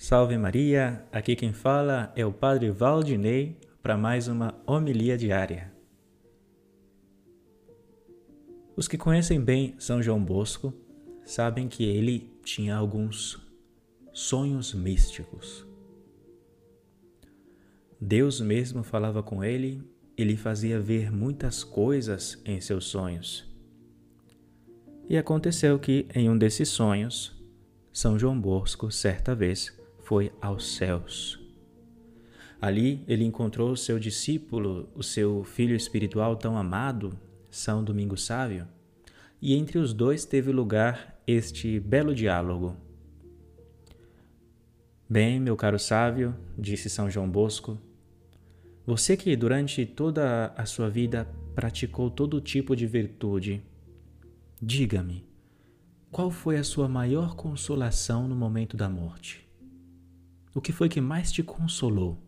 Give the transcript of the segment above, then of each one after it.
Salve Maria, aqui quem fala é o Padre Valdinei para mais uma homilia diária. Os que conhecem bem São João Bosco sabem que ele tinha alguns sonhos místicos. Deus mesmo falava com ele e lhe fazia ver muitas coisas em seus sonhos. E aconteceu que, em um desses sonhos, São João Bosco, certa vez, foi aos céus. Ali ele encontrou seu discípulo, o seu filho espiritual tão amado, São Domingo Sávio, e entre os dois teve lugar este belo diálogo. Bem, meu caro Sávio, disse São João Bosco, você que durante toda a sua vida praticou todo tipo de virtude, diga-me, qual foi a sua maior consolação no momento da morte? O que foi que mais te consolou?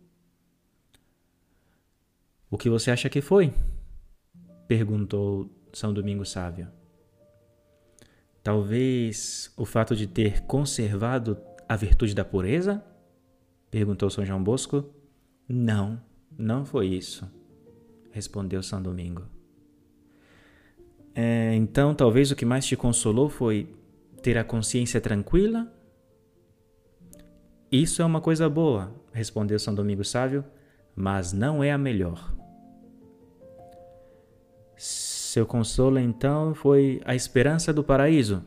O que você acha que foi? perguntou São Domingo Sávio. Talvez o fato de ter conservado a virtude da pureza? perguntou São João Bosco. Não, não foi isso, respondeu São Domingo. É, então, talvez o que mais te consolou foi ter a consciência tranquila isso é uma coisa boa, respondeu São Domingo Sávio, mas não é a melhor. Seu consolo então foi a esperança do paraíso?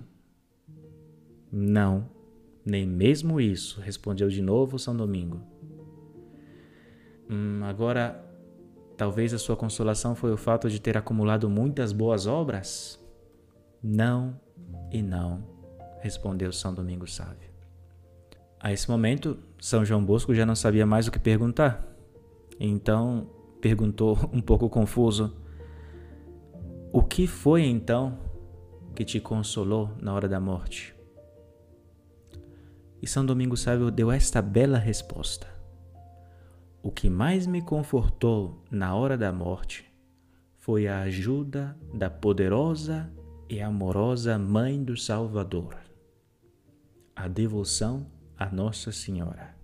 Não, nem mesmo isso, respondeu de novo São Domingo. Hum, agora, talvez a sua consolação foi o fato de ter acumulado muitas boas obras? Não e não, respondeu São Domingo Sávio. A esse momento, São João Bosco já não sabia mais o que perguntar. Então perguntou, um pouco confuso: O que foi então que te consolou na hora da morte? E São Domingo Sábio deu esta bela resposta: O que mais me confortou na hora da morte foi a ajuda da poderosa e amorosa Mãe do Salvador, a devoção a Nossa Senhora.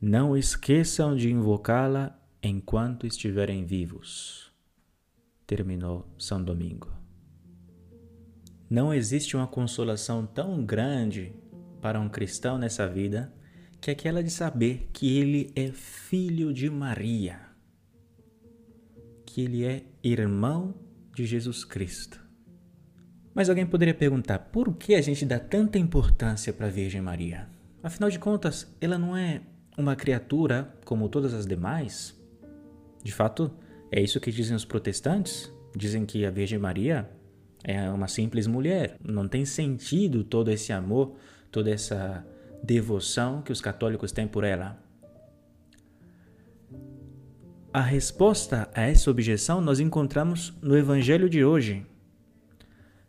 Não esqueçam de invocá-la enquanto estiverem vivos. Terminou São Domingo. Não existe uma consolação tão grande para um cristão nessa vida que aquela de saber que ele é filho de Maria, que ele é irmão de Jesus Cristo. Mas alguém poderia perguntar por que a gente dá tanta importância para a Virgem Maria? Afinal de contas, ela não é uma criatura como todas as demais? De fato, é isso que dizem os protestantes? Dizem que a Virgem Maria é uma simples mulher. Não tem sentido todo esse amor, toda essa devoção que os católicos têm por ela. A resposta a essa objeção nós encontramos no Evangelho de hoje,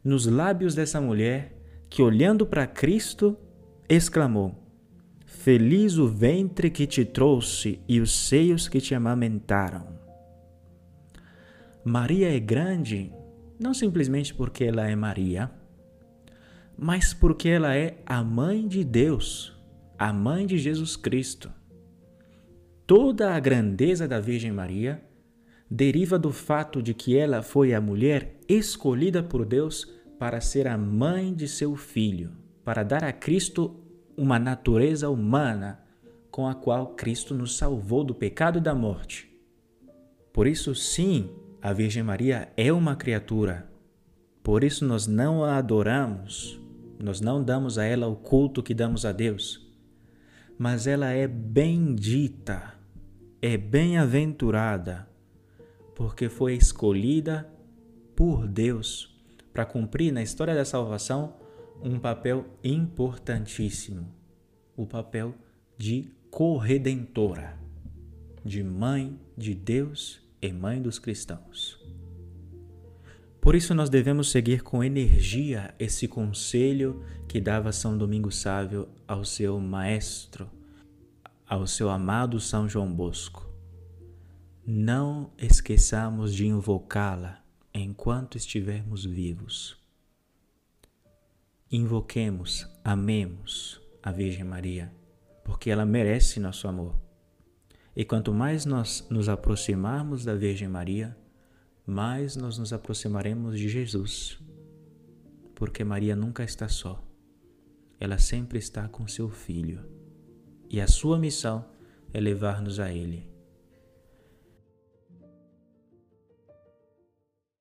nos lábios dessa mulher que, olhando para Cristo, exclamou: Feliz o ventre que te trouxe e os seios que te amamentaram. Maria é grande não simplesmente porque ela é Maria, mas porque ela é a mãe de Deus, a mãe de Jesus Cristo. Toda a grandeza da Virgem Maria deriva do fato de que ela foi a mulher escolhida por Deus para ser a mãe de seu filho, para dar a Cristo uma natureza humana com a qual Cristo nos salvou do pecado e da morte. Por isso, sim, a Virgem Maria é uma criatura. Por isso, nós não a adoramos, nós não damos a ela o culto que damos a Deus. Mas ela é bendita, é bem-aventurada, porque foi escolhida por Deus para cumprir na história da salvação um papel importantíssimo, o papel de corredentora, de mãe de Deus e mãe dos cristãos. Por isso nós devemos seguir com energia esse conselho que dava São Domingo Sávio ao seu maestro, ao seu amado São João Bosco. Não esqueçamos de invocá-la enquanto estivermos vivos. Invoquemos, amemos a Virgem Maria, porque ela merece nosso amor. E quanto mais nós nos aproximarmos da Virgem Maria, mais nós nos aproximaremos de Jesus. Porque Maria nunca está só. Ela sempre está com seu filho. E a sua missão é levar-nos a Ele.